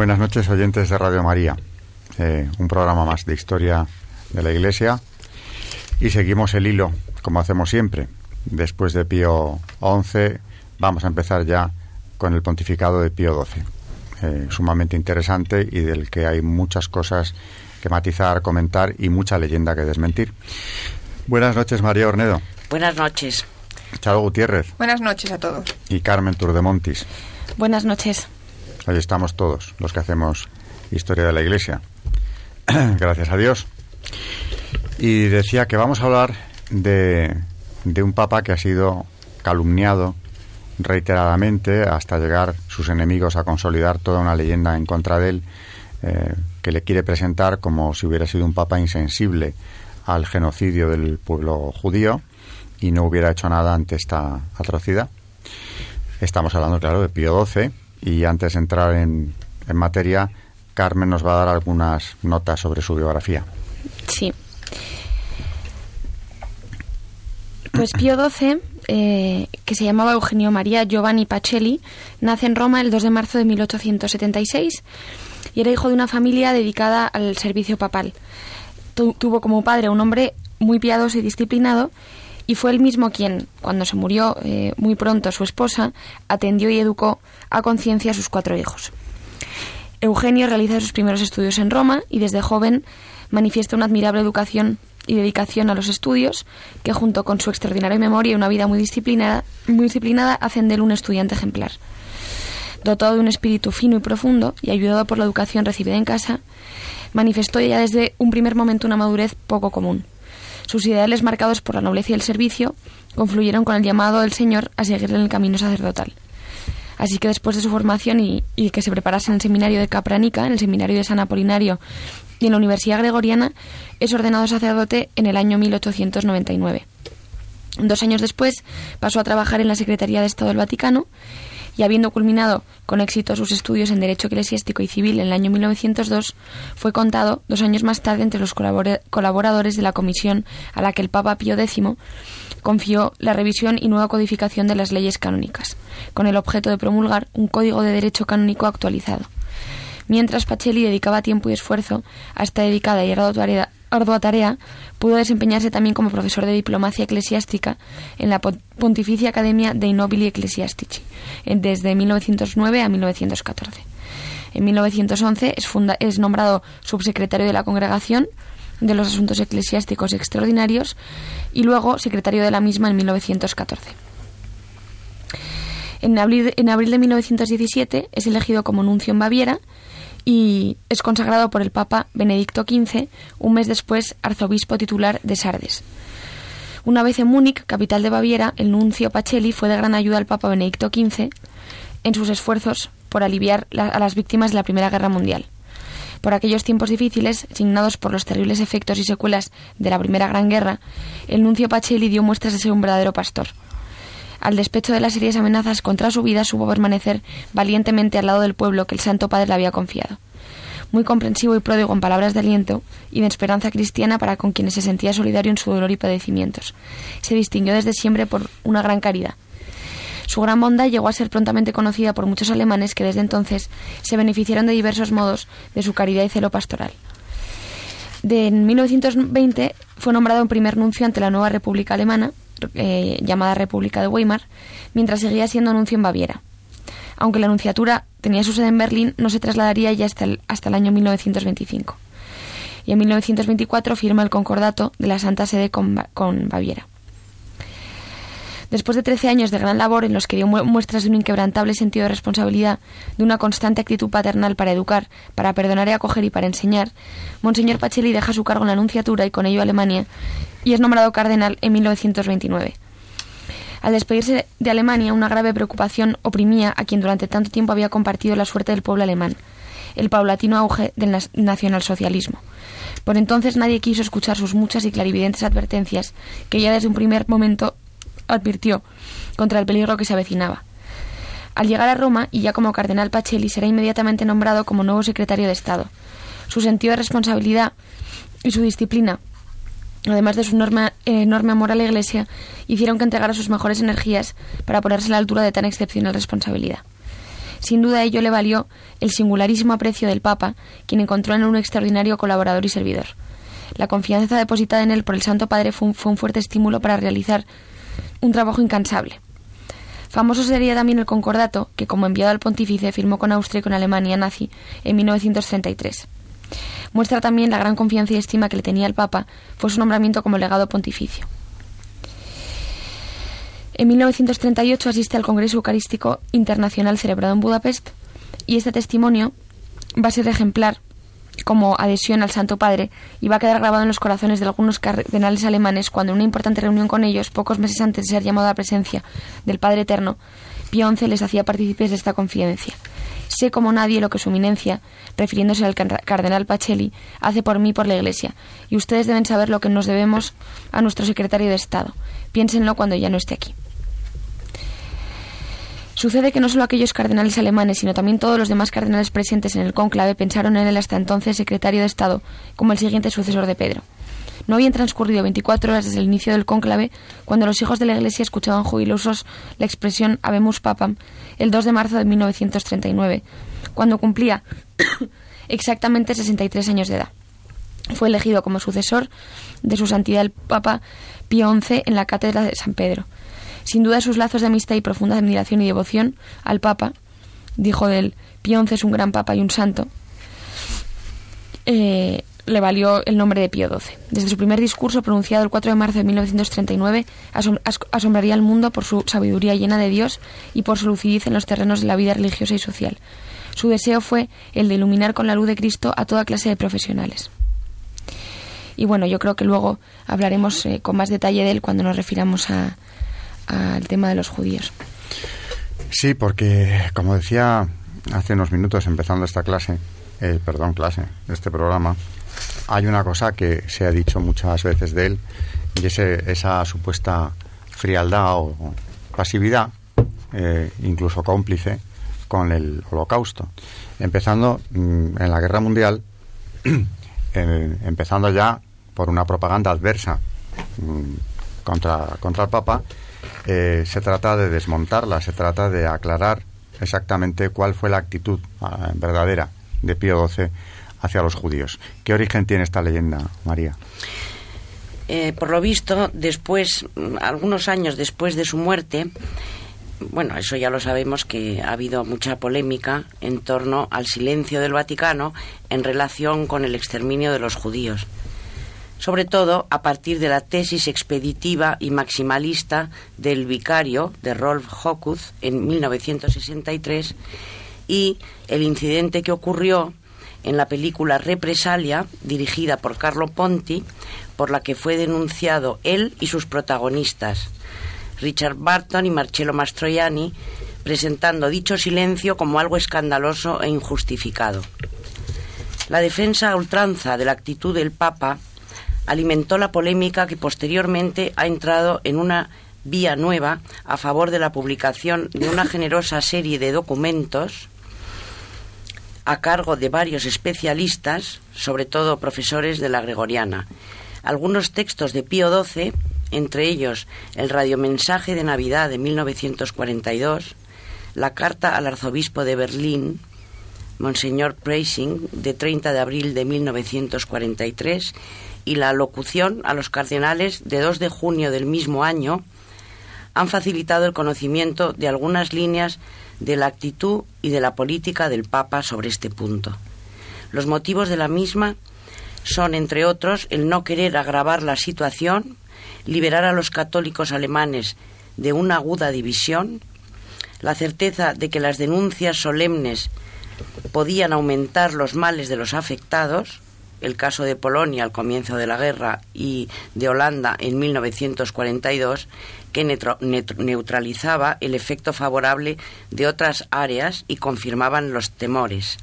Buenas noches, oyentes de Radio María. Eh, un programa más de historia de la Iglesia. Y seguimos el hilo, como hacemos siempre. Después de Pío XI, vamos a empezar ya con el pontificado de Pío XII. Eh, sumamente interesante y del que hay muchas cosas que matizar, comentar y mucha leyenda que desmentir. Buenas noches, María Ornedo. Buenas noches. Charo Gutiérrez. Buenas noches a todos. Y Carmen Turdemontis. Buenas noches. Ahí estamos todos los que hacemos historia de la Iglesia. Gracias a Dios. Y decía que vamos a hablar de, de un papa que ha sido calumniado reiteradamente hasta llegar sus enemigos a consolidar toda una leyenda en contra de él eh, que le quiere presentar como si hubiera sido un papa insensible al genocidio del pueblo judío y no hubiera hecho nada ante esta atrocidad. Estamos hablando, claro, de Pío XII, y antes de entrar en, en materia, Carmen nos va a dar algunas notas sobre su biografía. Sí. Pues Pío XII, eh, que se llamaba Eugenio María Giovanni Pacelli, nace en Roma el 2 de marzo de 1876 y era hijo de una familia dedicada al servicio papal. Tu- tuvo como padre un hombre muy piadoso y disciplinado y fue él mismo quien, cuando se murió eh, muy pronto su esposa, atendió y educó a conciencia a sus cuatro hijos. Eugenio realiza sus primeros estudios en Roma y desde joven manifiesta una admirable educación y dedicación a los estudios que junto con su extraordinaria memoria y una vida muy disciplinada, muy disciplinada hacen de él un estudiante ejemplar. Dotado de un espíritu fino y profundo y ayudado por la educación recibida en casa, manifestó ya desde un primer momento una madurez poco común. Sus ideales marcados por la nobleza y el servicio confluyeron con el llamado del Señor a seguirle en el camino sacerdotal. Así que después de su formación y, y que se preparase en el seminario de Capranica, en el seminario de San Apolinario y en la Universidad Gregoriana, es ordenado sacerdote en el año 1899. Dos años después pasó a trabajar en la Secretaría de Estado del Vaticano y habiendo culminado con éxito sus estudios en Derecho Eclesiástico y Civil en el año 1902, fue contado dos años más tarde entre los colabora- colaboradores de la comisión a la que el Papa Pío X confió la revisión y nueva codificación de las leyes canónicas, con el objeto de promulgar un código de derecho canónico actualizado. Mientras Pacelli dedicaba tiempo y esfuerzo a esta dedicada y ardua tarea, pudo desempeñarse también como profesor de diplomacia eclesiástica en la Pon- Pontificia Academia dei Nobili Ecclesiastici, desde 1909 a 1914. En 1911 es, nombrado subsecretario de la Congregación de los Asuntos Eclesiásticos Extraordinarios y luego secretario de la misma en 1914. En abril, en abril de 1917 es elegido como nuncio en Baviera y es consagrado por el Papa Benedicto XV, un mes después arzobispo titular de Sardes. Una vez en Múnich, capital de Baviera, el nuncio Pacelli fue de gran ayuda al Papa Benedicto XV en sus esfuerzos por aliviar a las víctimas de la Primera Guerra Mundial. Por aquellos tiempos difíciles, signados por los terribles efectos y secuelas de la Primera Gran Guerra, el nuncio Pacelli dio muestras de ser un verdadero pastor. Al despecho de las serias amenazas contra su vida, supo permanecer valientemente al lado del pueblo que el Santo Padre le había confiado. Muy comprensivo y pródigo en palabras de aliento y de esperanza cristiana para con quienes se sentía solidario en su dolor y padecimientos. Se distinguió desde siempre por una gran caridad. Su gran bondad llegó a ser prontamente conocida por muchos alemanes que desde entonces se beneficiaron de diversos modos de su caridad y celo pastoral. De en 1920 fue nombrado en primer nuncio ante la nueva República Alemana, eh, llamada República de Weimar, mientras seguía siendo nuncio en Baviera. Aunque la nunciatura tenía su sede en Berlín, no se trasladaría ya hasta el, hasta el año 1925. Y en 1924 firma el concordato de la Santa Sede con, con Baviera. Después de 13 años de gran labor en los que dio muestras de un inquebrantable sentido de responsabilidad, de una constante actitud paternal para educar, para perdonar y acoger y para enseñar, Monseñor Pacelli deja su cargo en la Anunciatura y con ello Alemania y es nombrado cardenal en 1929. Al despedirse de Alemania, una grave preocupación oprimía a quien durante tanto tiempo había compartido la suerte del pueblo alemán, el paulatino auge del nacionalsocialismo. Por entonces nadie quiso escuchar sus muchas y clarividentes advertencias, que ya desde un primer momento advirtió contra el peligro que se avecinaba. Al llegar a Roma, y ya como cardenal Pacelli, será inmediatamente nombrado como nuevo secretario de Estado. Su sentido de responsabilidad y su disciplina, además de su enorme, enorme amor a la Iglesia, hicieron que entregara sus mejores energías para ponerse a la altura de tan excepcional responsabilidad. Sin duda ello le valió el singularísimo aprecio del Papa, quien encontró en él un extraordinario colaborador y servidor. La confianza depositada en él por el Santo Padre fue un, fuerte estímulo para realizar un trabajo incansable. Famoso sería también el concordato que, como enviado al pontífice, firmó con Austria y con Alemania nazi en 1933. Muestra también la gran confianza y estima que le tenía el Papa fue su nombramiento como legado pontificio. En 1938 asiste al Congreso Eucarístico Internacional celebrado en Budapest y este testimonio va a ser ejemplar como adhesión al Santo Padre y va a quedar grabado en los corazones de algunos cardenales alemanes cuando en una importante reunión con ellos, pocos meses antes de ser llamado a la presencia del Padre Eterno, Pío XI les hacía partícipes de esta confidencia. Sé como nadie lo que su eminencia, refiriéndose al cardenal Pacelli, hace por mí y por la Iglesia, y ustedes deben saber lo que nos debemos a nuestro secretario de Estado. Piénsenlo cuando ya no esté aquí. Sucede que no solo aquellos cardenales alemanes, sino también todos los demás cardenales presentes en el cónclave pensaron en él hasta entonces secretario de Estado como el siguiente sucesor de Pedro. No habían transcurrido 24 horas desde el inicio del cónclave cuando los hijos de la Iglesia escuchaban jubilosos la expresión Habemus Papam el 2 de marzo de 1939, cuando cumplía exactamente 63 años de edad. Fue elegido como sucesor de su santidad el Papa Pío XI en la cátedra de San Pedro. Sin duda sus lazos de amistad y profunda admiración y devoción al Papa, dijo del Pío XI es un gran Papa y un santo, eh, le valió el nombre de Pío XII. Desde su primer discurso, pronunciado el 4 de marzo de 1939, asombraría al mundo por su sabiduría llena de Dios y por su lucidez en los terrenos de la vida religiosa y social. Su deseo fue el de iluminar con la luz de Cristo a toda clase de profesionales. Y bueno, yo creo que luego hablaremos eh, con más detalle de él cuando nos refiramos al tema de los judíos. Sí, porque como decía hace unos minutos empezando esta clase, eh, perdón, clase, este programa, hay una cosa que se ha dicho muchas veces de él y es esa supuesta frialdad o pasividad, eh, incluso cómplice, con el holocausto. Empezando mm, en la guerra mundial, eh, empezando ya por una propaganda adversa mm, contra, contra el Papa eh, se trata de desmontarla, se trata de aclarar exactamente cuál fue la actitud ah, verdadera de Pío XII hacia los judíos. ¿Qué origen tiene esta leyenda, María? Eh, por lo visto, después, algunos años después de su muerte, bueno, eso ya lo sabemos que ha habido mucha polémica en torno al silencio del Vaticano en relación con el exterminio de los judíos sobre todo a partir de la tesis expeditiva y maximalista del vicario de Rolf Hocuth en 1963 y el incidente que ocurrió en la película Represalia, dirigida por Carlo Ponti, por la que fue denunciado él y sus protagonistas, Richard Barton y Marcello Mastroianni, presentando dicho silencio como algo escandaloso e injustificado. La defensa a ultranza de la actitud del Papa alimentó la polémica que posteriormente ha entrado en una vía nueva a favor de la publicación de una generosa serie de documentos a cargo de varios especialistas, sobre todo profesores de la Gregoriana. Algunos textos de Pío XII, entre ellos el radiomensaje de Navidad de 1942, la carta al arzobispo de Berlín, Monseñor Preissing, de 30 de abril de 1943, y la locución a los cardenales de 2 de junio del mismo año han facilitado el conocimiento de algunas líneas de la actitud y de la política del Papa sobre este punto. Los motivos de la misma son, entre otros, el no querer agravar la situación, liberar a los católicos alemanes de una aguda división, la certeza de que las denuncias solemnes podían aumentar los males de los afectados, el caso de Polonia al comienzo de la guerra y de Holanda en 1942, que neutralizaba el efecto favorable de otras áreas y confirmaban los temores.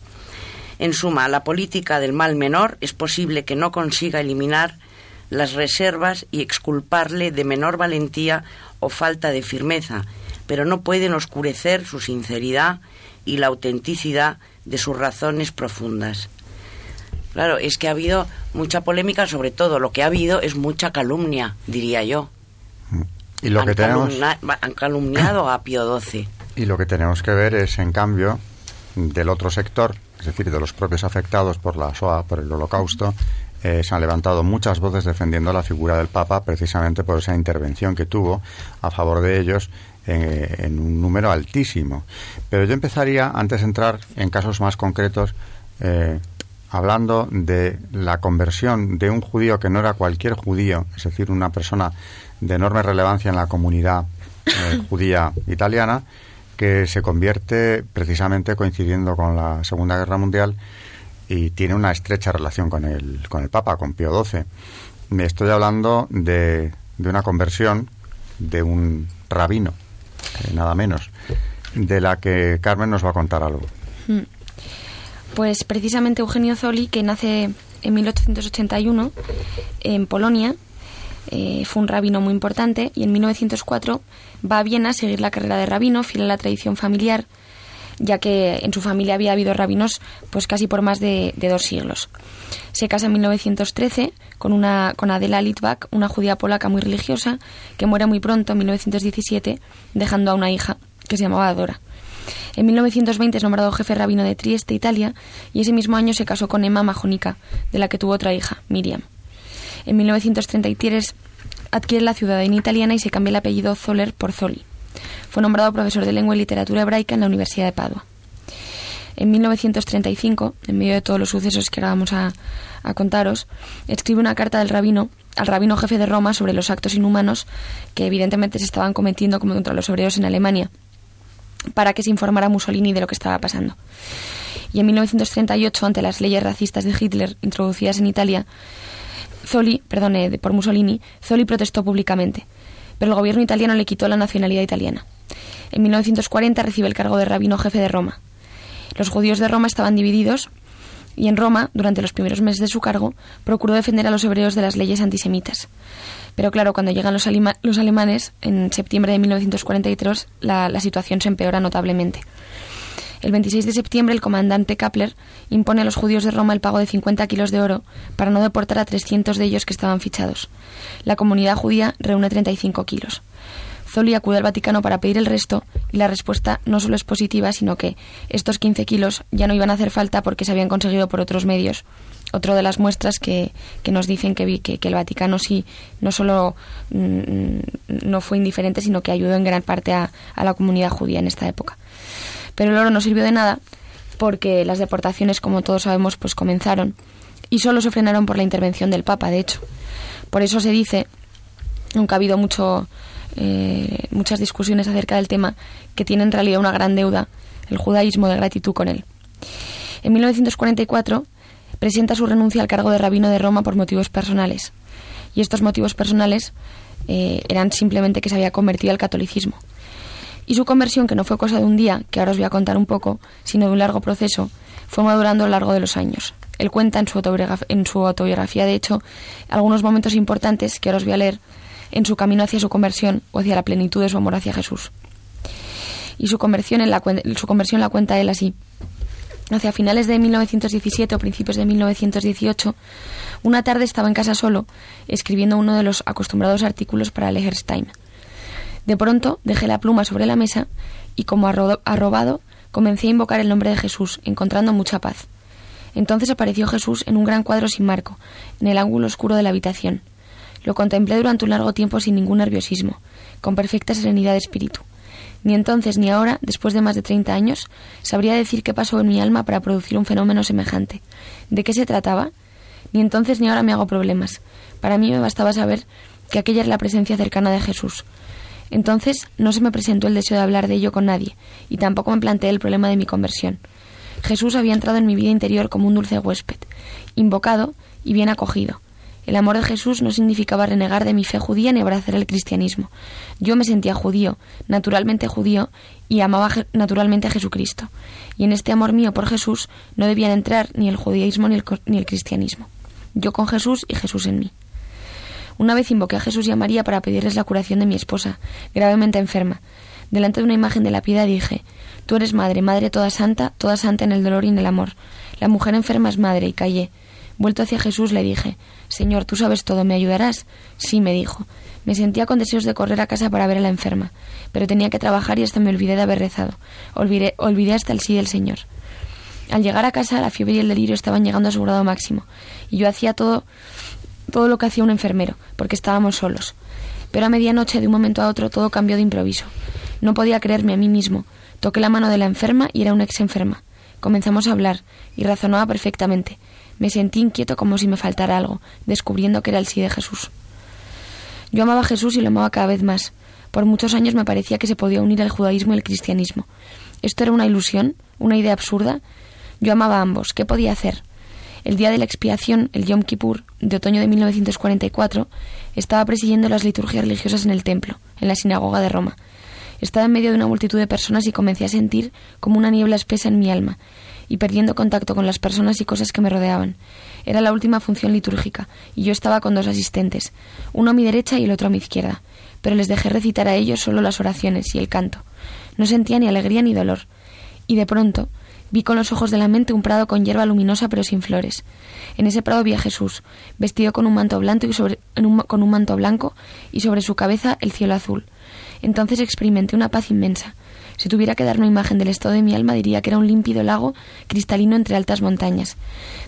En suma, la política del mal menor es posible que no consiga eliminar las reservas y exculparle de menor valentía o falta de firmeza, pero no pueden oscurecer su sinceridad y la autenticidad de sus razones profundas. Claro, es que ha habido mucha polémica, sobre todo lo que ha habido es mucha calumnia, diría yo. Y lo han que tenemos han calumniado a Pío XII. Y lo que tenemos que ver es, en cambio, del otro sector, es decir, de los propios afectados por la SOA, por el Holocausto, eh, se han levantado muchas voces defendiendo la figura del Papa precisamente por esa intervención que tuvo a favor de ellos eh, en un número altísimo. Pero yo empezaría, antes de entrar en casos más concretos, eh, hablando de la conversión de un judío que no era cualquier judío, es decir, una persona de enorme relevancia en la comunidad eh, judía italiana, que se convierte precisamente coincidiendo con la Segunda Guerra Mundial y tiene una estrecha relación con el, con el Papa, con Pío XII. Me estoy hablando de, de una conversión de un rabino, eh, nada menos, de la que Carmen nos va a contar algo. Hmm. Pues precisamente Eugenio Zoli, que nace en 1881 en Polonia, eh, fue un rabino muy importante y en 1904 va a Viena a seguir la carrera de rabino, fiel a la tradición familiar, ya que en su familia había habido rabinos pues casi por más de, dos siglos. Se casa en 1913 con, una, con Adela Litvak, una judía polaca muy religiosa, que muere muy pronto, en 1917, dejando a una hija que se llamaba Dora. En 1920 es nombrado jefe rabino de Trieste, Italia, y ese mismo año se casó con Emma Majónica, de la que tuvo otra hija, Miriam. En 1933 adquiere la ciudadanía italiana y se cambia el apellido Zoller por Zoli. Fue nombrado profesor de lengua y literatura hebraica en la Universidad de Padua. En 1935, en medio de todos los sucesos que ahora vamos a, a contaros, escribe una carta del rabino al rabino jefe de Roma sobre los actos inhumanos que evidentemente se estaban cometiendo como contra los obreros en Alemania, para que se informara Mussolini de lo que estaba pasando. Y en 1938, ante las leyes racistas de Hitler introducidas en Italia, Zoli, perdone, por Mussolini, Zoli protestó públicamente, pero el gobierno italiano le quitó la nacionalidad italiana. En 1940 recibe el cargo de rabino jefe de Roma. Los judíos de Roma estaban divididos y en Roma, durante los primeros meses de su cargo, procuró defender a los hebreos de las leyes antisemitas. Pero claro, cuando llegan los, alemanes, en septiembre de 1943, la, la situación se empeora notablemente. El 26 de septiembre, el comandante Kapler impone a los judíos de Roma el pago de 50 kilos de oro para no deportar a 300 de ellos que estaban fichados. La comunidad judía reúne 35 kilos. Zoli acude al Vaticano para pedir el resto y la respuesta no solo es positiva, sino que estos 15 kilos ya no iban a hacer falta porque se habían conseguido por otros medios. Otro de las muestras que, que nos dicen que, que, el Vaticano sí no solo mm, no fue indiferente, sino que ayudó en gran parte a la comunidad judía en esta época. Pero el oro no sirvió de nada porque las deportaciones, como todos sabemos, pues comenzaron y solo se frenaron por la intervención del Papa, de hecho. Por eso se dice, aunque ha habido mucho, eh, muchas discusiones acerca del tema, que tiene en realidad una gran deuda el judaísmo de gratitud con él. En 1944 presenta su renuncia al cargo de rabino de Roma por motivos personales. Y estos motivos personales eh, eran simplemente que se había convertido al catolicismo. Y su conversión, que no fue cosa de un día, que ahora os voy a contar un poco, sino de un largo proceso, fue madurando a lo largo de los años. Él cuenta en su, autobiografía, de hecho, algunos momentos importantes que ahora os voy a leer en su camino hacia su conversión o hacia la plenitud de su amor hacia Jesús. Y su conversión, en la, su conversión la cuenta él así. Hacia finales de 1917 o principios de 1918, una tarde estaba en casa solo, escribiendo uno de los acostumbrados artículos para Time. De pronto dejé la pluma sobre la mesa y, como arrobado, comencé a invocar el nombre de Jesús, encontrando mucha paz. Entonces apareció Jesús en un gran cuadro sin marco, en el ángulo oscuro de la habitación. Lo contemplé durante un largo tiempo sin ningún nerviosismo, con perfecta serenidad de espíritu. Ni entonces ni ahora, después de más de treinta años, sabría decir qué pasó en mi alma para producir un fenómeno semejante. ¿De qué se trataba? Ni entonces ni ahora me hago problemas. Para mí me bastaba saber que aquella era la presencia cercana de Jesús, Entonces no se me presentó el deseo de hablar de ello con nadie, y tampoco me planteé el problema de mi conversión. Jesús había entrado en mi vida interior como un dulce huésped, invocado y bien acogido. El amor de Jesús no significaba renegar de mi fe judía ni abrazar el cristianismo. Yo me sentía judío, naturalmente judío, y amaba naturalmente a Jesucristo. Y en este amor mío por Jesús no debían entrar ni el judaísmo ni el, ni el cristianismo. Yo con Jesús y Jesús en mí. Una vez invoqué a Jesús y a María para pedirles la curación de mi esposa, gravemente enferma. Delante de una imagen de la piedad dije, Tú eres madre, madre toda santa, toda santa en el dolor y en el amor. La mujer enferma es madre, y callé. Vuelto hacia Jesús le dije, Señor, tú sabes todo, ¿me ayudarás? Sí, me dijo. Me sentía con deseos de correr a casa para ver a la enferma, pero tenía que trabajar y hasta me olvidé de haber rezado. Olvidé, olvidé hasta el sí del Señor. Al llegar a casa, la fiebre y el delirio estaban llegando a su grado máximo, y yo hacía todo, todo lo que hacía un enfermero, porque estábamos solos. Pero a medianoche, de un momento a otro, todo cambió de improviso. No podía creerme a mí mismo. Toqué la mano de la enferma y era una ex enferma. Comenzamos a hablar, y razonaba perfectamente. Me sentí inquieto como si me faltara algo, descubriendo que era el sí de Jesús. Yo amaba a Jesús y lo amaba cada vez más. Por muchos años me parecía que se podía unir el judaísmo y el cristianismo. ¿Esto era una ilusión? ¿Una idea absurda? Yo amaba a ambos. ¿Qué podía hacer? El día de la expiación, el Yom Kippur, de otoño de 1944, estaba presidiendo las liturgias religiosas en el templo, en la sinagoga de Roma. Estaba en medio de una multitud de personas y comencé a sentir como una niebla espesa en mi alma, y perdiendo contacto con las personas y cosas que me rodeaban. Era la última función litúrgica, y yo estaba con dos asistentes, uno a mi derecha y el otro a mi izquierda, pero les dejé recitar a ellos solo las oraciones y el canto. No sentía ni alegría ni dolor, y de pronto vi con los ojos de la mente un prado con hierba luminosa pero sin flores. En ese prado vi a Jesús, vestido con un manto blanco y sobre, con un manto blanco y sobre su cabeza el cielo azul. Entonces experimenté una paz inmensa, si tuviera que dar una imagen del estado de mi alma, diría que era un límpido lago cristalino entre altas montañas.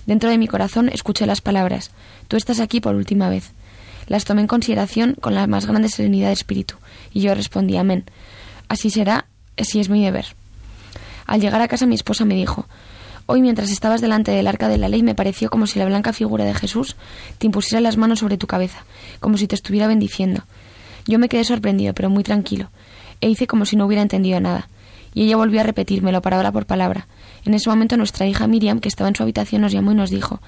Dentro de mi corazón escuché las palabras Tú estás aquí por última vez. Las tomé en consideración con la más grande serenidad de espíritu, y yo respondí Amén. Así será, así es mi deber. Al llegar a casa mi esposa me dijo Hoy mientras estabas delante del arca de la ley me pareció como si la blanca figura de Jesús te impusiera las manos sobre tu cabeza, como si te estuviera bendiciendo. Yo me quedé sorprendido, pero muy tranquilo e hice como si no hubiera entendido nada. Y ella volvió a repetírmelo palabra por palabra. En ese momento nuestra hija Miriam, que estaba en su habitación, nos llamó y nos dijo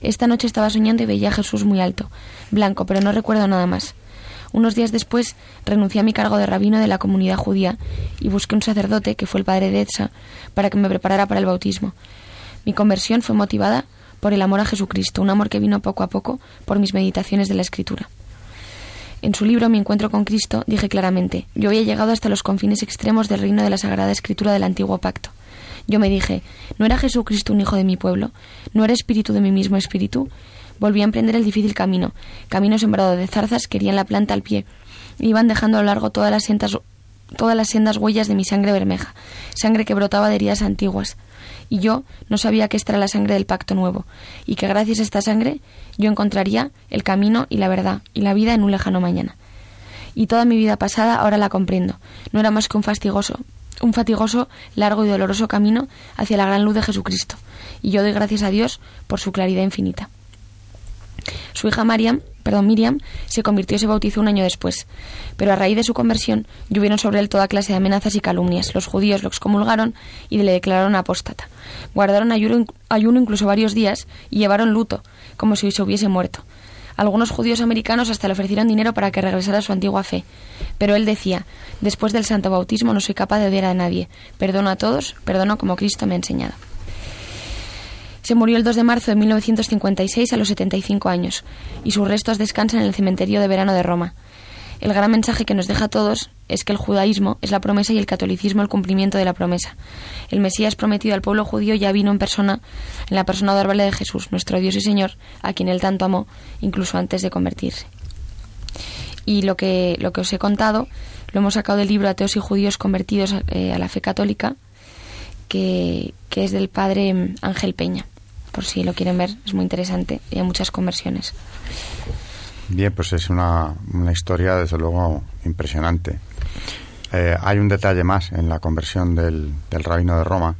Esta noche estaba soñando y veía a Jesús muy alto, blanco, pero no recuerdo nada más. Unos días después renuncié a mi cargo de rabino de la comunidad judía y busqué un sacerdote, que fue el padre de Etsa, para que me preparara para el bautismo. Mi conversión fue motivada por el amor a Jesucristo, un amor que vino poco a poco por mis meditaciones de la Escritura. En su libro Mi encuentro con Cristo dije claramente, yo había llegado hasta los confines extremos del reino de la Sagrada Escritura del Antiguo Pacto. Yo me dije, ¿no era Jesucristo un hijo de mi pueblo? ¿No era espíritu de mi mismo espíritu? Volví a emprender el difícil camino, camino sembrado de zarzas que herían la planta al pie. Iban dejando a lo largo todas las, sendas, todas las sendas huellas de mi sangre bermeja, sangre que brotaba de heridas antiguas y yo no sabía que esta era la sangre del pacto nuevo, y que gracias a esta sangre yo encontraría el camino y la verdad y la vida en un lejano mañana. Y toda mi vida pasada ahora la comprendo. No era más que un fastigoso, un fatigoso, largo y doloroso camino hacia la gran luz de Jesucristo, y yo doy gracias a Dios por su claridad infinita. Su hija Mariam, perdón, Miriam se convirtió y se bautizó un año después, pero a raíz de su conversión llovieron sobre él toda clase de amenazas y calumnias. Los judíos lo excomulgaron y le declararon apóstata. Guardaron ayuno, incluso varios días y llevaron luto, como si se hubiese muerto. Algunos judíos americanos hasta le ofrecieron dinero para que regresara a su antigua fe. Pero él decía, después del santo bautismo no soy capaz de odiar a nadie. Perdono a todos, perdono como Cristo me ha enseñado. Se murió el 2 de marzo de 1956 a los 75 años, y sus restos descansan en el cementerio de verano de Roma. El gran mensaje que nos deja a todos es que el judaísmo es la promesa y el catolicismo el cumplimiento de la promesa. El Mesías prometido al pueblo judío ya vino en persona, en la persona adorable de Jesús, nuestro Dios y Señor, a quien él tanto amó, incluso antes de convertirse. Y lo que, lo que os he contado lo hemos sacado del libro Ateos y Judíos convertidos eh, a la fe católica, que, que es del padre Ángel Peña por si lo quieren ver, es muy interesante y hay muchas conversiones. Bien, pues es una, una historia desde luego impresionante. Eh, hay un detalle más en la conversión del, del rabino de Roma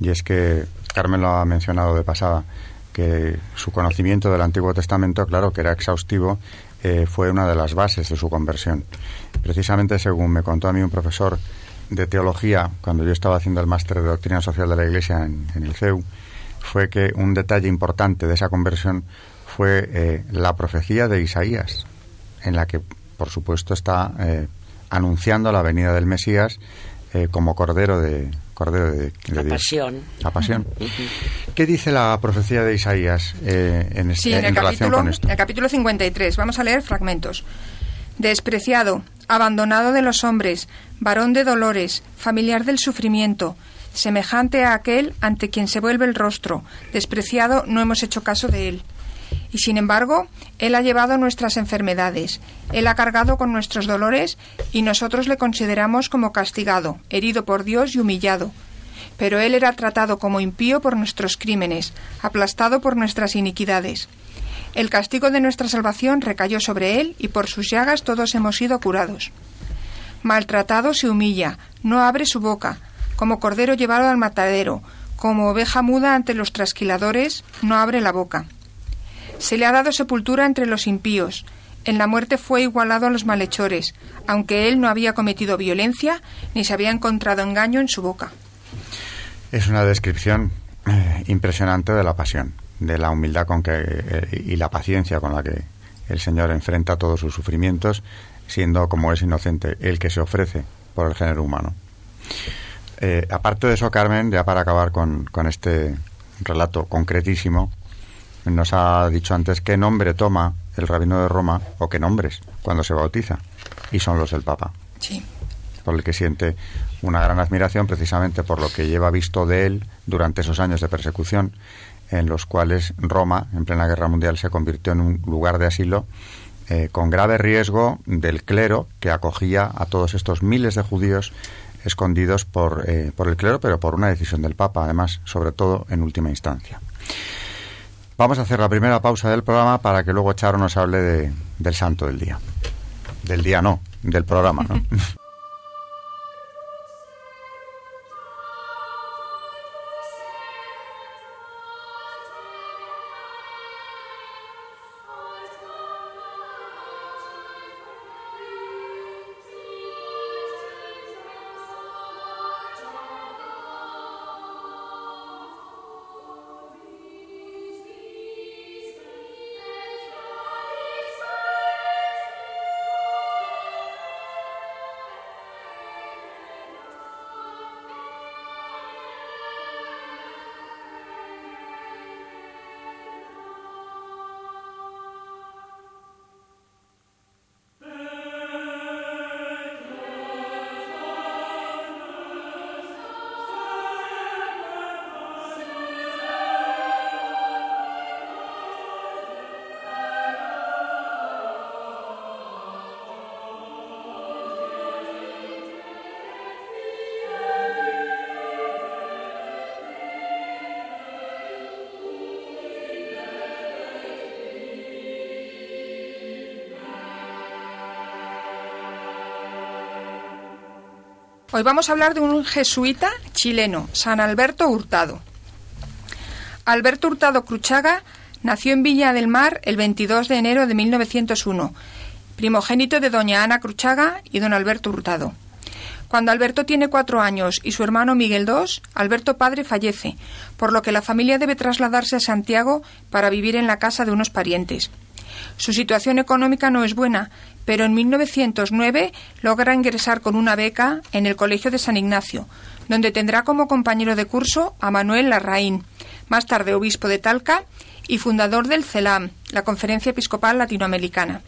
y es que Carmen lo ha mencionado de pasada que su conocimiento del Antiguo Testamento, claro, que era exhaustivo, eh, fue una de las bases de su conversión. Precisamente según me contó a mí un profesor de teología, cuando yo estaba haciendo el máster de doctrina social de la Iglesia en, el CEU, fue que un detalle importante de esa conversión fue eh, la profecía de Isaías, en la que, por supuesto, está eh, anunciando la venida del Mesías eh, como cordero de, cordero de, la Pasión. La pasión. ¿Qué dice la profecía de Isaías en, este, en, relación con esto? En el capítulo 53. Vamos a leer fragmentos. Despreciado, abandonado de los hombres, varón de dolores, familiar del sufrimiento, semejante a aquel ante quien se vuelve el rostro, despreciado, no hemos hecho caso de él. Y sin embargo, Él ha llevado nuestras enfermedades, Él ha cargado con nuestros dolores y nosotros le consideramos como castigado, herido por Dios y humillado. Pero Él era tratado como impío por nuestros crímenes, aplastado por nuestras iniquidades. El castigo de nuestra salvación recayó sobre él y por sus llagas todos hemos sido curados. Maltratado se humilla, no abre su boca, como cordero llevado al matadero, como oveja muda ante los trasquiladores, no abre la boca. Se le ha dado sepultura entre los impíos, en la muerte fue igualado a los malhechores, aunque él no había cometido violencia ni se había encontrado engaño en su boca. Es una descripción eh, impresionante de la pasión de la humildad con que eh, y la paciencia con la que el Señor enfrenta todos sus sufrimientos, siendo como es inocente el que se ofrece por el género humano. Eh, aparte de eso, Carmen, ya para acabar con, con este relato concretísimo, nos ha dicho antes qué nombre toma el rabino de Roma o qué nombres cuando se bautiza, y son los del Papa. Sí. Por el que siente una gran admiración precisamente por lo que lleva visto de él durante esos años de persecución en los cuales Roma, en plena guerra mundial, se convirtió en un lugar de asilo eh, con grave riesgo del clero que acogía a todos estos miles de judíos escondidos por, eh, por el clero, pero por una decisión del Papa, además, sobre todo en última instancia. Vamos a hacer la primera pausa del programa para que luego Charo nos hable de, del santo del día. Del día no, del programa, ¿no? Hoy vamos a hablar de un jesuita chileno, San Alberto Hurtado. Alberto Hurtado Cruchaga nació en Villa del Mar el 22 de enero de 1901, primogénito de doña Ana Cruchaga y don Alberto Hurtado. Cuando Alberto tiene cuatro años y su hermano Miguel dos, Alberto padre fallece, por lo que la familia debe trasladarse a Santiago para vivir en la casa de unos parientes. Su situación económica no es buena, pero en 1909 logra ingresar con una beca en el Colegio de San Ignacio, donde tendrá como compañero de curso a Manuel Larraín, más tarde obispo de Talca y fundador del CELAM, la Conferencia Episcopal Latinoamericana.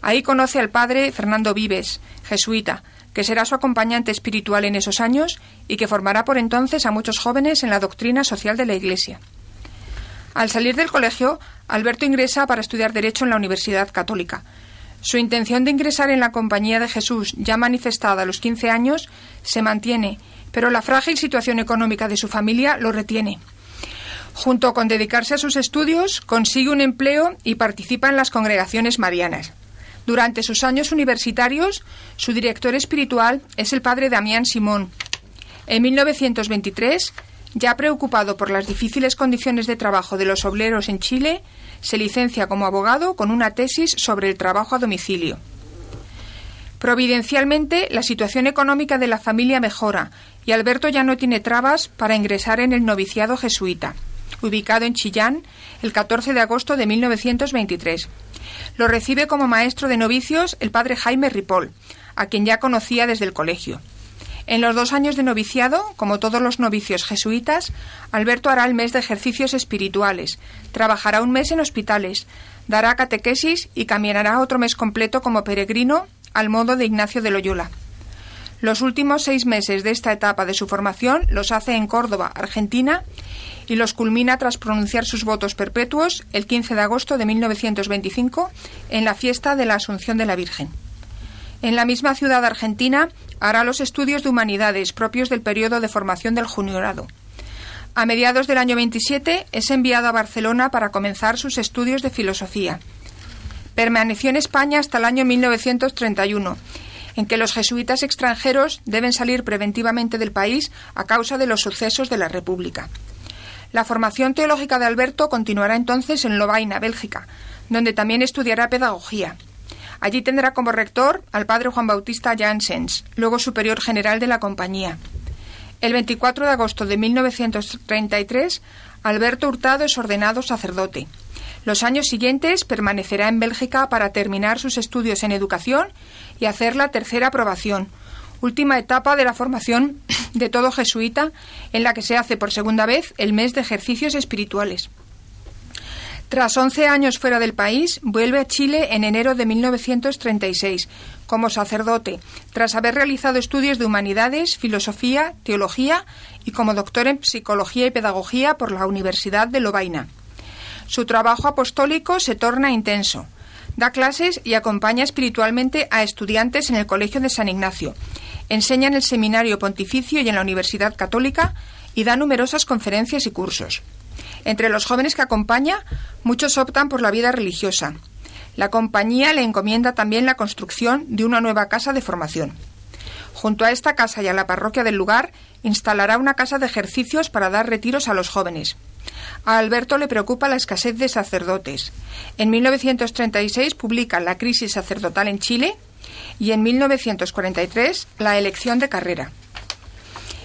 Ahí conoce al padre Fernando Vives, jesuita, que será su acompañante espiritual en esos años y que formará por entonces a muchos jóvenes en la doctrina social de la Iglesia. Al salir del colegio, Alberto ingresa para estudiar Derecho en la Universidad Católica. Su intención de ingresar en la Compañía de Jesús, ya manifestada a los 15 años, se mantiene, pero la frágil situación económica de su familia lo retiene. Junto con dedicarse a sus estudios, consigue un empleo y participa en las congregaciones marianas. Durante sus años universitarios, su director espiritual es el padre Damián Simón. En 1923 Ya preocupado por las difíciles condiciones de trabajo de los obreros en Chile, se licencia como abogado con una tesis sobre el trabajo a domicilio. Providencialmente, la situación económica de la familia mejora y Alberto ya no tiene trabas para ingresar en el noviciado jesuita, ubicado en Chillán el 14 de agosto de 1923. Lo recibe como maestro de novicios el padre Jaime Ripoll, a quien ya conocía desde el colegio. En los dos años de noviciado, como todos los novicios jesuitas, Alberto hará el mes de ejercicios espirituales, trabajará un mes en hospitales, dará catequesis y caminará otro mes completo como peregrino al modo de Ignacio de Loyola. Los últimos seis meses de esta etapa de su formación los hace en Córdoba, Argentina, y los culmina tras pronunciar sus votos perpetuos el 15 de agosto de 1925 en la fiesta de la Asunción de la Virgen. En la misma ciudad argentina hará los estudios de humanidades propios del periodo de formación del juniorado. A mediados del año 27 es enviado a Barcelona para comenzar sus estudios de filosofía. Permaneció en España hasta el año 1931, en que los jesuitas extranjeros deben salir preventivamente del país a causa de los sucesos de la República. La formación teológica de Alberto continuará entonces en Lovaina, Bélgica, donde también estudiará pedagogía. Allí tendrá como rector al padre Juan Bautista Janssens, luego superior general de la compañía. El 24 de agosto de 1933, Alberto Hurtado es ordenado sacerdote. Los años siguientes permanecerá en Bélgica para terminar sus estudios en educación y hacer la tercera aprobación, última etapa de la formación de todo jesuita en la que se hace por segunda vez el mes de ejercicios espirituales. Tras 11 años fuera del país, vuelve a Chile en enero de 1936 como sacerdote, tras haber realizado estudios de humanidades, filosofía, teología y como doctor en psicología y pedagogía por la Universidad de Lovaina. Su trabajo apostólico se torna intenso. Da clases y acompaña espiritualmente a estudiantes en el Colegio de San Ignacio. Enseña en el Seminario Pontificio y en la Universidad Católica y da numerosas conferencias y cursos. Entre los jóvenes que acompaña, muchos optan por la vida religiosa. La compañía le encomienda también la construcción de una nueva casa de formación. Junto a esta casa y a la parroquia del lugar, instalará una casa de ejercicios para dar retiros a los jóvenes. A Alberto le preocupa la escasez de sacerdotes. En 1936 publica La crisis sacerdotal en Chile y en 1943 La elección de carrera.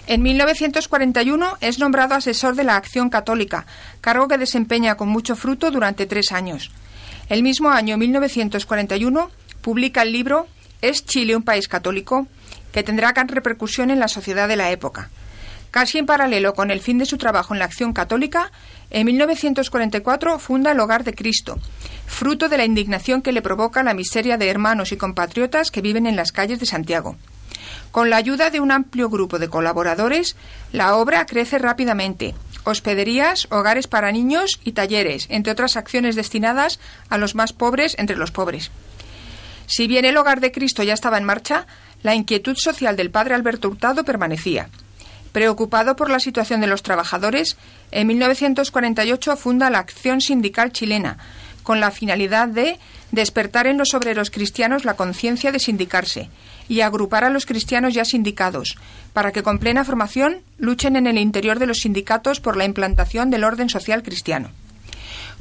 En 1941 es nombrado asesor de la Acción Católica, cargo que desempeña con mucho fruto durante tres años. El mismo año 1941 publica el libro ¿Es Chile un país católico? que tendrá gran repercusión en la sociedad de la época. Casi en paralelo con el fin de su trabajo en la Acción Católica, en 1944 funda el Hogar de Cristo, fruto de la indignación que le provoca la miseria de hermanos y compatriotas que viven en las calles de Santiago. Con la ayuda de un amplio grupo de colaboradores, la obra crece rápidamente. Hospederías, hogares para niños y talleres, entre otras acciones destinadas a los más pobres entre los pobres. Si bien el hogar de Cristo ya estaba en marcha, la inquietud social del padre Alberto Hurtado permanecía. Preocupado por la situación de los trabajadores, en 1948 funda la Acción Sindical Chilena, con la finalidad de despertar en los obreros cristianos la conciencia de sindicarse y agrupar a los cristianos ya sindicados, para que con plena formación luchen en el interior de los sindicatos por la implantación del orden social cristiano.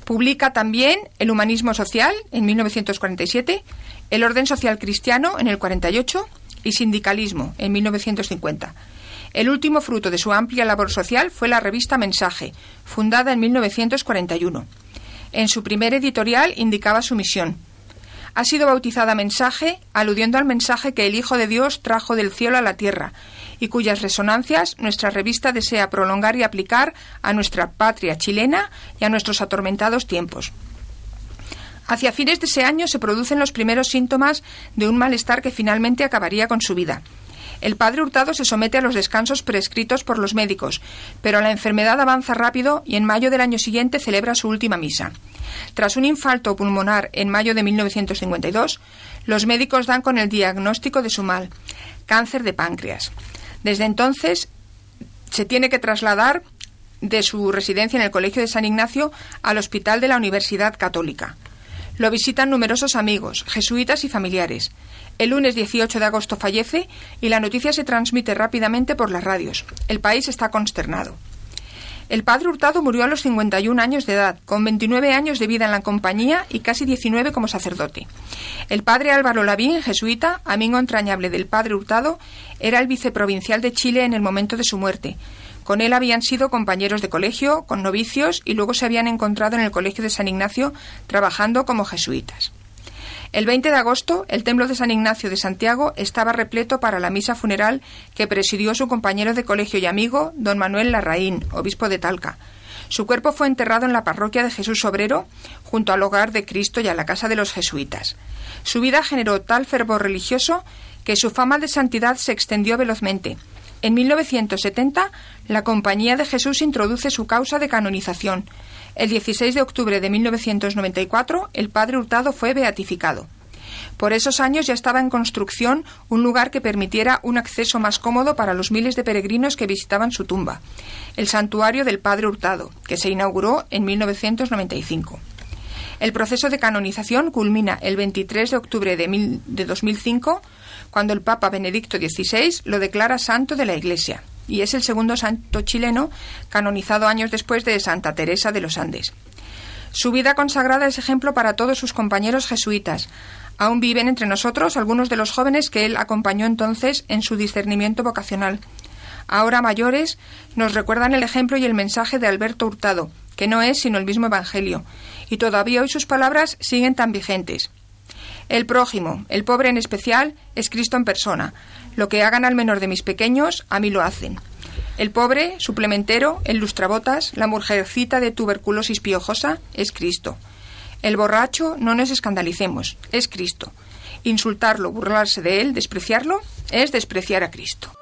Publica también El humanismo social en 1947, El orden social cristiano en el 48 y Sindicalismo en 1950. El último fruto de su amplia labor social fue la revista Mensaje, fundada en 1941. En su primer editorial indicaba su misión, ha sido bautizada mensaje, aludiendo al mensaje que el Hijo de Dios trajo del cielo a la tierra, y cuyas resonancias nuestra revista desea prolongar y aplicar a nuestra patria chilena y a nuestros atormentados tiempos. Hacia fines de ese año se producen los primeros síntomas de un malestar que finalmente acabaría con su vida. El padre Hurtado se somete a los descansos prescritos por los médicos, pero la enfermedad avanza rápido y en mayo del año siguiente celebra su última misa. Tras un infarto pulmonar en mayo de 1952, los médicos dan con el diagnóstico de su mal, cáncer de páncreas. Desde entonces se tiene que trasladar de su residencia en el Colegio de San Ignacio al Hospital de la Universidad Católica. Lo visitan numerosos amigos, jesuitas y familiares. El lunes 18 de agosto fallece y la noticia se transmite rápidamente por las radios. El país está consternado. El padre Hurtado murió a los 51 años de edad, con 29 años de vida en la compañía y casi 19 como sacerdote. El padre Álvaro Lavín, jesuita, amigo entrañable del padre Hurtado, era el viceprovincial de Chile en el momento de su muerte. Con él habían sido compañeros de colegio, con novicios, y luego se habían encontrado en el colegio de San Ignacio trabajando como jesuitas. El 20 de agosto, el templo de San Ignacio de Santiago estaba repleto para la misa funeral que presidió su compañero de colegio y amigo, don Manuel Larraín, obispo de Talca. Su cuerpo fue enterrado en la parroquia de Jesús Obrero, junto al hogar de Cristo y a la casa de los jesuitas. Su vida generó tal fervor religioso que su fama de santidad se extendió velozmente. En 1970, la Compañía de Jesús introduce su causa de canonización. El 16 de octubre de 1994, el padre Hurtado fue beatificado. Por esos años ya estaba en construcción un lugar que permitiera un acceso más cómodo para los miles de peregrinos que visitaban su tumba, el santuario del Padre Hurtado, que se inauguró en 1995. El proceso de canonización culmina el 23 de octubre de, de 2005, cuando el Papa Benedicto XVI lo declara santo de la Iglesia y es el segundo santo chileno canonizado años después de Santa Teresa de los Andes. Su vida consagrada es ejemplo para todos sus compañeros jesuitas. Aún viven entre nosotros algunos de los jóvenes que él acompañó entonces en su discernimiento vocacional. Ahora mayores nos recuerdan el ejemplo y el mensaje de Alberto Hurtado, que no es sino el mismo Evangelio, y todavía hoy sus palabras siguen tan vigentes. El prójimo, el pobre en especial, es Cristo en persona. Lo que hagan al menor de mis pequeños, a mí lo hacen. El pobre, suplementero, el lustrabotas, la mujercita de tuberculosis piojosa, es Cristo. El borracho, no nos escandalicemos, es Cristo. Insultarlo, burlarse de él, despreciarlo, es despreciar a Cristo.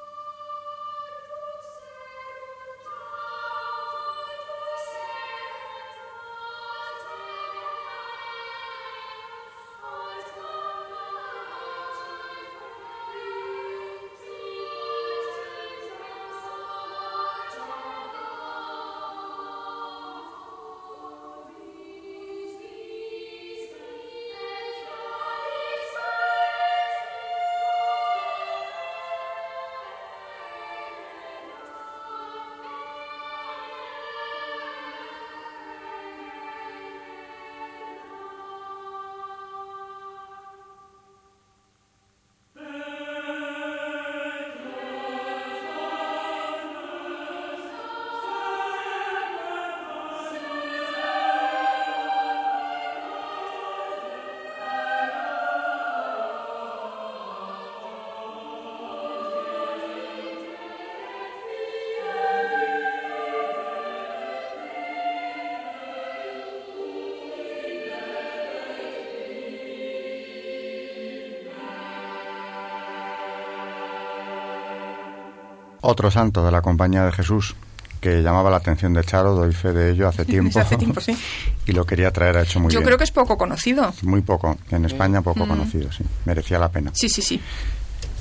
Otro santo de la Compañía de Jesús que llamaba la atención de Charo, doy fe de ello hace tiempo. hace tiempo, sí. Y lo quería traer, ha hecho muy Yo bien. creo que es poco conocido. Muy poco, en España poco conocido, sí. Merecía la pena. Sí, sí, sí.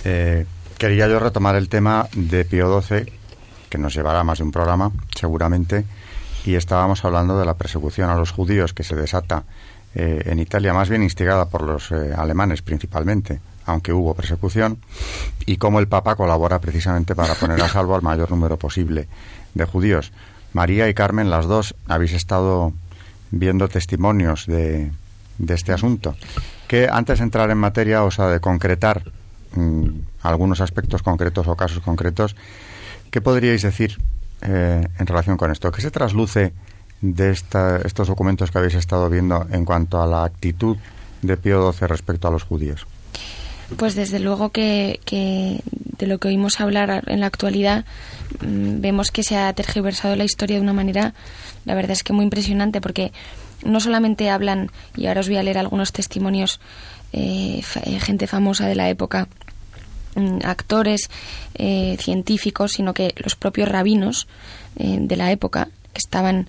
Eh, quería yo retomar el tema de Pío XII, que nos llevará más de un programa, seguramente, y estábamos hablando de la persecución a los judíos que se desata eh, en Italia, más bien instigada por los eh, alemanes principalmente, aunque hubo persecución, y cómo el Papa colabora precisamente para poner a salvo al mayor número posible de judíos. María y Carmen, las dos, habéis estado viendo testimonios de, de este asunto. Que antes de entrar en materia, o sea, de concretar mm, algunos aspectos concretos o casos concretos, ¿qué podríais decir eh, en relación con esto? ¿Qué se trasluce de esta, estos documentos que habéis estado viendo en cuanto a la actitud de Pío XII respecto a los judíos? Pues desde luego que, que, de lo que oímos hablar en la actualidad mmm, vemos que se ha tergiversado la historia de una manera, la verdad es que muy impresionante, porque no solamente hablan, y ahora os voy a leer algunos testimonios, eh, gente famosa de la época, mmm, actores, eh, científicos, sino que los propios rabinos eh, de la época, que estaban,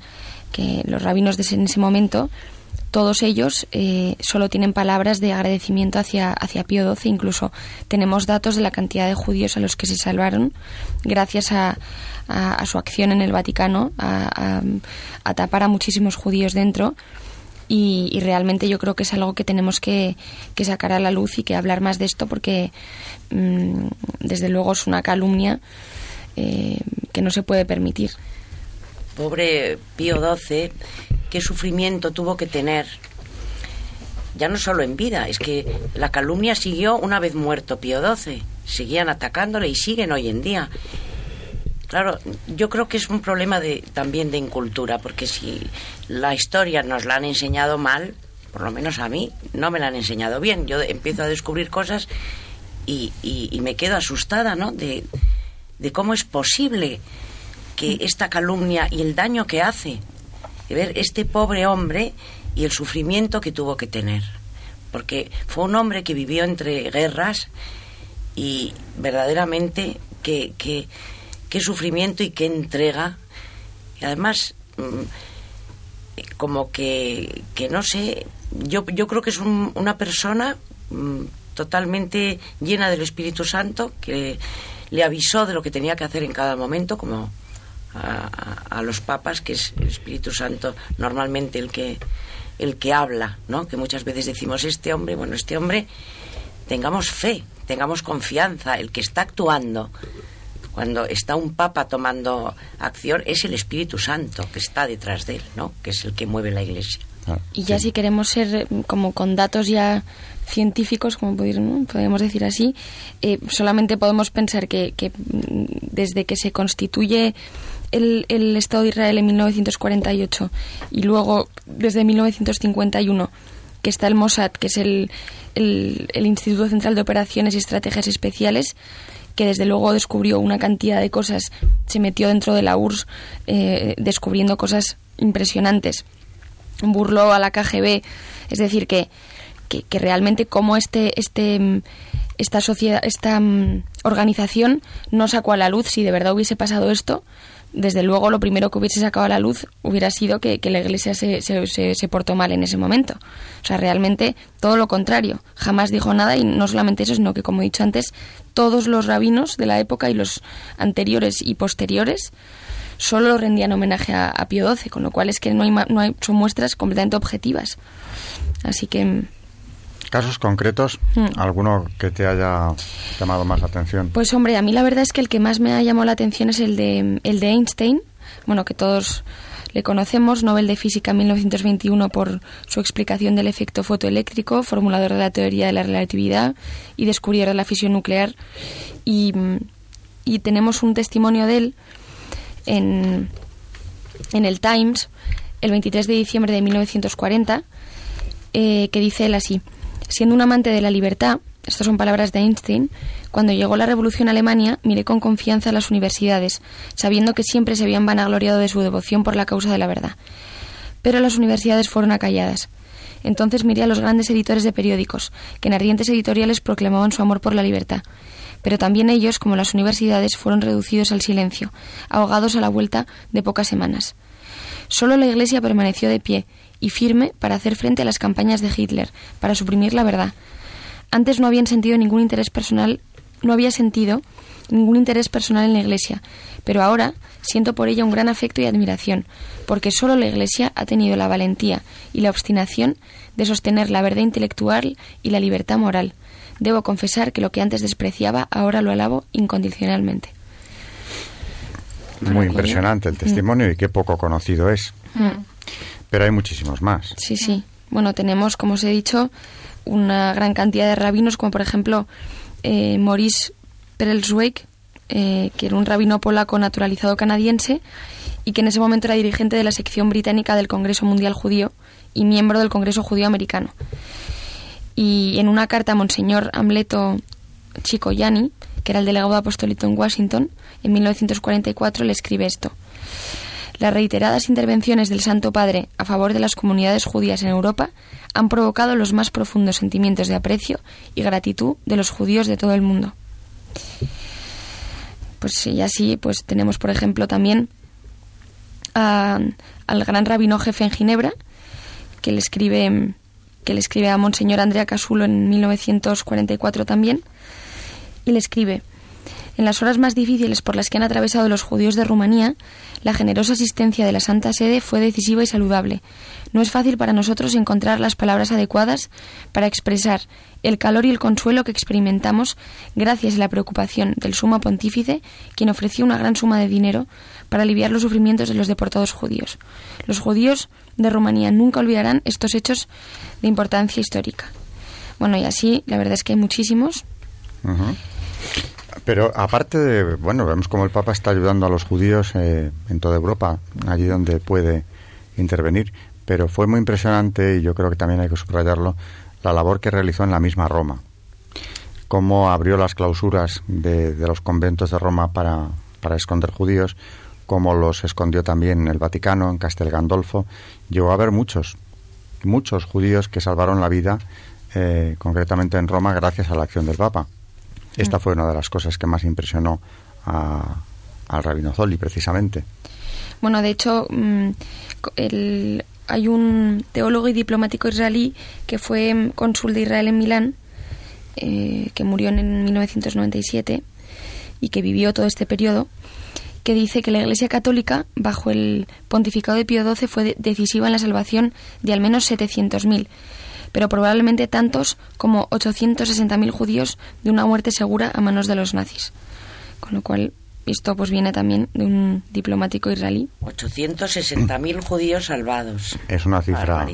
que los rabinos de ese, en ese momento, todos ellos eh, solo tienen palabras de agradecimiento hacia, hacia Pío XII. Incluso tenemos datos de la cantidad de judíos a los que se salvaron gracias a, su acción en el Vaticano, a, tapar a muchísimos judíos dentro. Y, realmente yo creo que es algo que tenemos que, sacar a la luz y que hablar más de esto porque mmm, desde luego es una calumnia eh, que no se puede permitir. Pobre Pío XII, qué sufrimiento tuvo que tener. Ya no solo en vida, es que la calumnia siguió una vez muerto Pío XII. Seguían atacándole y siguen hoy en día. Claro, yo creo que es un problema de, también de incultura, porque si la historia nos la han enseñado mal, por lo menos a mí, no me la han enseñado bien. Yo empiezo a descubrir cosas y, y, me quedo asustada, ¿no? De, de, cómo es posible que esta calumnia y el daño que hace, de ver este pobre hombre y el sufrimiento que tuvo que tener. Porque fue un hombre que vivió entre guerras y verdaderamente que, que qué sufrimiento y qué entrega. Y además, mm, como que, que no sé, yo, yo creo que es una persona mm, totalmente llena del Espíritu Santo que le avisó de lo que tenía que hacer en cada momento, como a, los papas, que es el Espíritu Santo normalmente el que, el que habla, ¿no? Que muchas veces decimos, este hombre, bueno, este hombre, tengamos fe, tengamos confianza, el que está actuando cuando está un papa tomando acción es el Espíritu Santo que está detrás de él, ¿no? Que es el que mueve la Iglesia. Ah, y ya si queremos ser eh, como con datos ya científicos, como podemos decir así, eh, solamente podemos pensar que, mm, desde que se constituye el, Estado de Israel en 1948 y luego desde 1951 que está el Mossad, que es el, el Instituto Central de Operaciones y Estrategias Especiales, que desde luego descubrió una cantidad de cosas, se metió dentro de la URSS eh, descubriendo cosas impresionantes, burló a la KGB, es decir, que, que, realmente como este, este, esta sociedad, esta mm, organización no sacó a la luz. Si de verdad hubiese pasado esto, desde luego lo primero que hubiese sacado a la luz hubiera sido que, la Iglesia se, se, portó mal en ese momento. O sea, realmente todo lo contrario. Jamás dijo nada y no solamente eso, sino que, como he dicho antes, todos los rabinos de la época y los anteriores y posteriores solo rendían homenaje a, Pío XII, con lo cual es que no hay, no hay, son muestras completamente objetivas. Así que ¿Casos concretos? Hmm. ¿Alguno que te haya llamado más la atención? Pues hombre, a mí la verdad es que el que más me ha llamado la atención es el de, el de Einstein, bueno, que todos le conocemos, Nobel de Física en 1921 por su explicación del efecto fotoeléctrico, formulador de la teoría de la relatividad y descubridor de la fisión nuclear. Y, y tenemos un testimonio de él en, en el Times el 23 de diciembre de 1940, eh, que dice él así. Siendo un amante de la libertad, estas son palabras de Einstein, cuando llegó la revolución a Alemania miré con confianza a las universidades, sabiendo que siempre se habían vanagloriado de su devoción por la causa de la verdad. Pero las universidades fueron acalladas. Entonces miré a los grandes editores de periódicos, que en ardientes editoriales proclamaban su amor por la libertad. Pero también ellos, como las universidades, fueron reducidos al silencio, ahogados a la vuelta de pocas semanas. Solo la Iglesia permaneció de pie, y firme para hacer frente a las campañas de Hitler, para suprimir la verdad. Antes no habían sentido ningún interés personal, no había sentido ningún interés personal en la Iglesia, pero ahora siento por ella un gran afecto y admiración, porque solo la Iglesia ha tenido la valentía y la obstinación de sostener la verdad intelectual y la libertad moral. Debo confesar que lo que antes despreciaba ahora lo alabo incondicionalmente. Muy impresionante el testimonio y qué poco conocido es. Mm. Pero hay muchísimos más. Sí, sí. Bueno, tenemos, como os he dicho, una gran cantidad de rabinos, como por ejemplo eh, Maurice Perelswijk, eh, que era un rabino polaco naturalizado canadiense y que en ese momento era dirigente de la sección británica del Congreso Mundial Judío y miembro del Congreso Judío Americano. Y en una carta a Monseñor Amleto Chicoyani, que era el delegado apostólico en Washington, en 1944 le escribe esto. Las reiteradas intervenciones del Santo Padre a favor de las comunidades judías en Europa han provocado los más profundos sentimientos de aprecio y gratitud de los judíos de todo el mundo. Pues y así, pues tenemos, por ejemplo, también al gran rabino jefe en Ginebra, que le escribe que le escribe a Monseñor Andrea Casulo en 1944 también, y le escribe En las horas más difíciles por las que han atravesado los judíos de Rumanía, la generosa asistencia de la Santa Sede fue decisiva y saludable. No es fácil para nosotros encontrar las palabras adecuadas para expresar el calor y el consuelo que experimentamos gracias a la preocupación del sumo pontífice, quien ofreció una gran suma de dinero para aliviar los sufrimientos de los deportados judíos. Los judíos de Rumanía nunca olvidarán estos hechos de importancia histórica. Bueno, y así, la verdad es que hay muchísimos. Pero aparte de, bueno, vemos como el Papa está ayudando a los judíos eh, en toda Europa, allí donde puede intervenir, pero fue muy impresionante, y yo creo que también hay que subrayarlo, la labor que realizó en la misma Roma. Cómo abrió las clausuras de, los conventos de Roma para, para esconder judíos, cómo los escondió también en el Vaticano, en Castel Gandolfo. Llegó a haber muchos, muchos judíos que salvaron la vida, eh, concretamente en Roma, gracias a la acción del Papa. Esta fue una de las cosas que más impresionó a, al rabino Zoli, precisamente. Bueno, de hecho, mm, hay un teólogo y diplomático israelí que fue mm, cónsul de Israel en Milán, eh, que murió en 1997 y que vivió todo este periodo, que dice que la Iglesia Católica, bajo el pontificado de Pío XII, fue decisiva en la salvación de al menos 700.000 pero probablemente tantos como 860.000 judíos de una muerte segura a manos de los nazis. Con lo cual, esto pues viene también de un diplomático israelí. 860.000 judíos salvados. Es una cifra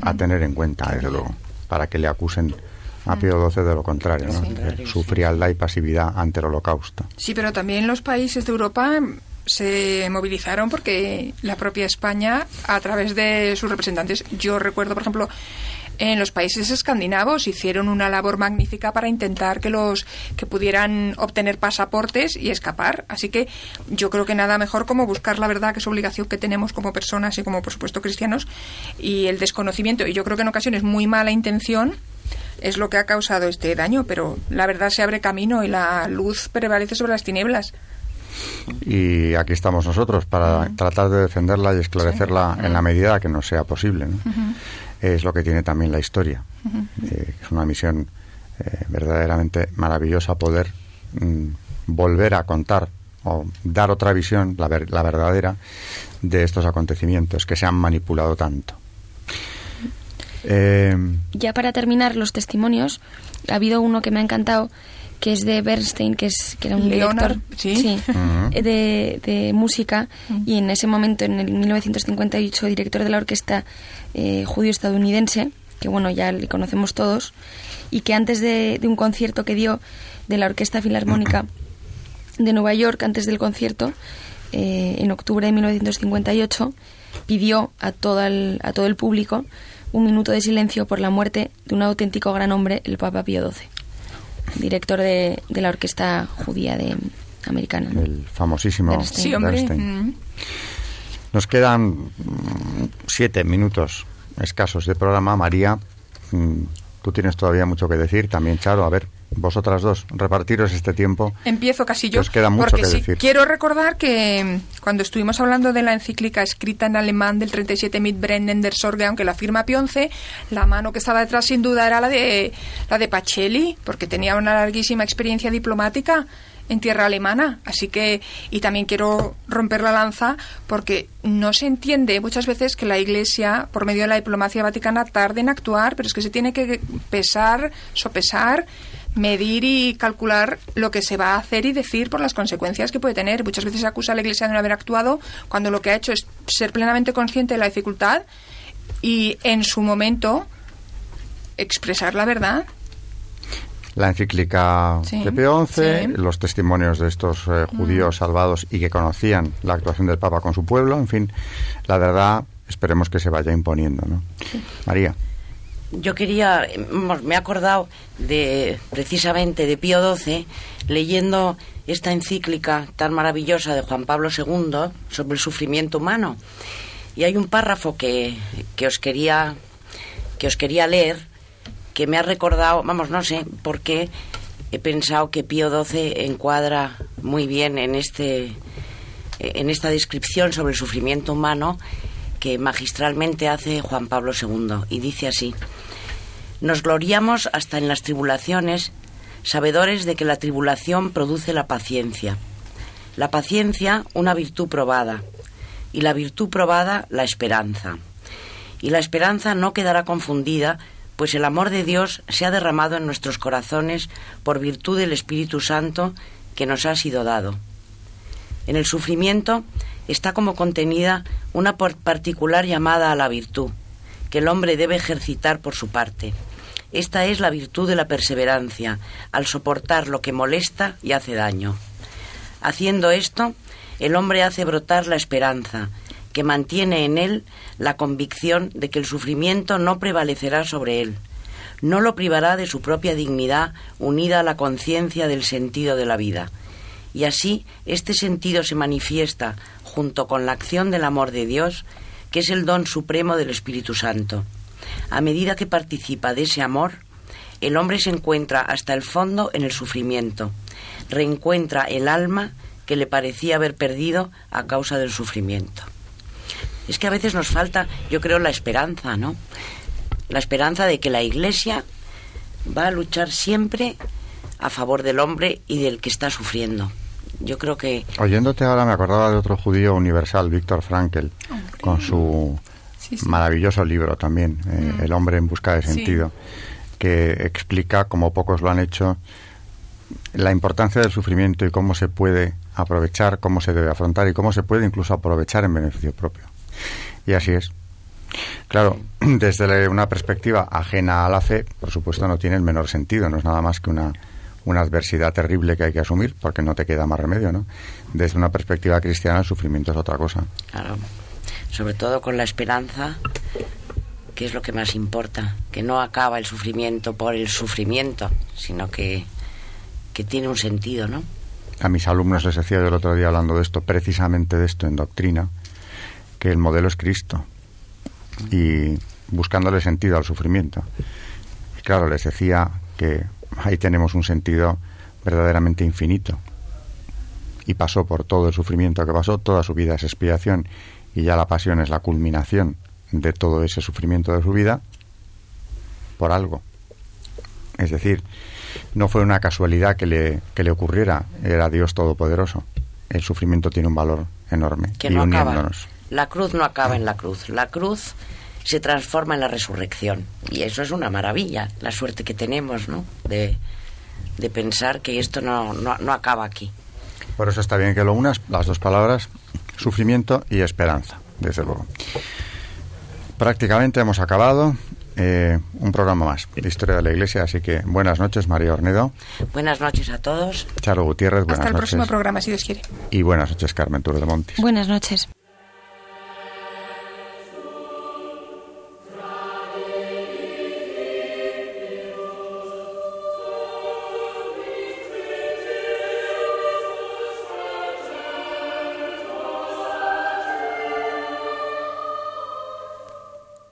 a tener en cuenta, desde luego, para que le acusen a Pío XII de lo contrario, ¿no? su frialdad y pasividad ante el holocausto. Sí, pero también los países de Europa se movilizaron porque la propia España, a través de sus representantes, yo recuerdo, por ejemplo, en los países escandinavos hicieron una labor magnífica para intentar que los que pudieran obtener pasaportes y escapar. Así que yo creo que nada mejor como buscar la verdad, que es obligación que tenemos como personas y como por supuesto cristianos, y el desconocimiento. Y yo creo que en ocasiones muy mala intención es lo que ha causado este daño, pero la verdad se abre camino y la luz prevalece sobre las tinieblas. Y aquí estamos nosotros para tratar de defenderla y esclarecerla en la medida que nos sea posible es lo que tiene también la historia. Eh, es una misión eh, verdaderamente maravillosa poder mm, volver a contar o dar otra visión, la, la verdadera, de estos acontecimientos que se han manipulado tanto. Eh, ya para terminar los testimonios, ha habido uno que me ha encantado, que es de Bernstein, que, es, que era un director de, de, música, y en ese momento, en el 1958, director de la orquesta eh, judío-estadounidense, que bueno, ya le conocemos todos, y que antes de, un concierto que dio de la Orquesta Filarmónica de Nueva York, antes del concierto, eh, en octubre de 1958, pidió a todo, el, a todo el público un minuto de silencio por la muerte de un auténtico gran hombre, el Papa Pío XII director de, la orquesta judía de americana. El famosísimo Bernstein. Mm. Nos quedan mm, siete minutos escasos de programa. María, mm, tú tienes todavía mucho que decir. También, Charo, a ver, vosotras dos, repartiros este tiempo. Empiezo casi yo. Os queda mucho porque que decir. quiero recordar que cuando estuvimos hablando de la encíclica escrita en alemán del 37 mit Brennen der Sorge, aunque la firma Pionce, la mano que estaba detrás sin duda era la de la de Pacelli, porque tenía una larguísima experiencia diplomática en tierra alemana. Así que, y también quiero romper la lanza porque no se entiende muchas veces que la Iglesia, por medio de la diplomacia vaticana, tarde en actuar, pero es que se tiene que pesar, sopesar medir y calcular lo que se va a hacer y decir por las consecuencias que puede tener. Muchas veces se acusa a la Iglesia de no haber actuado cuando lo que ha hecho es ser plenamente consciente de la dificultad y en su momento expresar la verdad. La encíclica de Pío XI, los testimonios de estos eh, judíos mm. salvados y que conocían la actuación del Papa con su pueblo, en fin, la verdad esperemos que se vaya imponiendo. ¿no? María yo quería, me he acordado de precisamente de Pío XII, leyendo esta encíclica tan maravillosa de Juan Pablo II sobre el sufrimiento humano. Y hay un párrafo que, que os quería que os quería leer que me ha recordado, vamos, no sé por qué he pensado que Pío XII encuadra muy bien en este en esta descripción sobre el sufrimiento humano que magistralmente hace Juan Pablo II y dice así nos gloriamos hasta en las tribulaciones, sabedores de que la tribulación produce la paciencia. La paciencia, una virtud probada, y la virtud probada, la esperanza. Y la esperanza no quedará confundida, pues el amor de Dios se ha derramado en nuestros corazones por virtud del Espíritu Santo que nos ha sido dado. En el sufrimiento está como contenida una particular llamada a la virtud, que el hombre debe ejercitar por su parte. Esta es la virtud de la perseverancia, al soportar lo que molesta y hace daño. Haciendo esto, el hombre hace brotar la esperanza, que mantiene en él la convicción de que el sufrimiento no prevalecerá sobre él, no lo privará de su propia dignidad unida a la conciencia del sentido de la vida. Y así este sentido se manifiesta junto con la acción del amor de Dios, que es el don supremo del Espíritu Santo. A medida que participa de ese amor, el hombre se encuentra hasta el fondo en el sufrimiento, reencuentra el alma que le parecía haber perdido a causa del sufrimiento. Es que a veces nos falta, yo creo, la esperanza, ¿no? La esperanza de que la Iglesia va a luchar siempre a favor del hombre y del que está sufriendo. Yo creo que... Oyéndote ahora me acordaba de otro judío universal, Víctor Frankl, con su maravilloso libro también, eh, mm. El hombre en busca de sentido, que explica, como pocos lo han hecho, la importancia del sufrimiento y cómo se puede aprovechar, cómo se debe afrontar y cómo se puede incluso aprovechar en beneficio propio. Y así es. Claro, desde una perspectiva ajena a la fe, por supuesto no tiene el menor sentido, no es nada más que una, una adversidad terrible que hay que asumir porque no te queda más remedio, ¿no? Desde una perspectiva cristiana el sufrimiento es otra cosa. Claro, sobre todo con la esperanza, que es lo que más importa, que no acaba el sufrimiento por el sufrimiento, sino que, que tiene un sentido, ¿no? A mis alumnos les decía yo el otro día hablando de esto, precisamente de esto en doctrina, que el modelo es Cristo y buscándole sentido al sufrimiento. Y claro, les decía que ahí tenemos un sentido verdaderamente infinito. Y pasó por todo el sufrimiento que pasó, toda su vida es expiación y ya la pasión es la culminación de todo ese sufrimiento de su vida por algo. Es decir, no fue una casualidad que le, que le ocurriera, era Dios Todopoderoso. El sufrimiento tiene un valor enorme. Que no uniéndonos. La cruz no acaba en la cruz. La cruz se transforma en la resurrección. Y eso es una maravilla, la suerte que tenemos, ¿no? De, pensar que esto no, no, acaba aquí. Por eso está bien que lo unas, las dos palabras, sufrimiento y esperanza, desde luego. Prácticamente hemos acabado. Eh, un programa más de Historia de la Iglesia. Así que buenas noches, María Ornedo. Buenas noches a todos. Charo Gutiérrez, buenas Hasta el próximo programa, si Dios quiere. Y buenas noches, Carmen Turo de Montes. Buenas noches.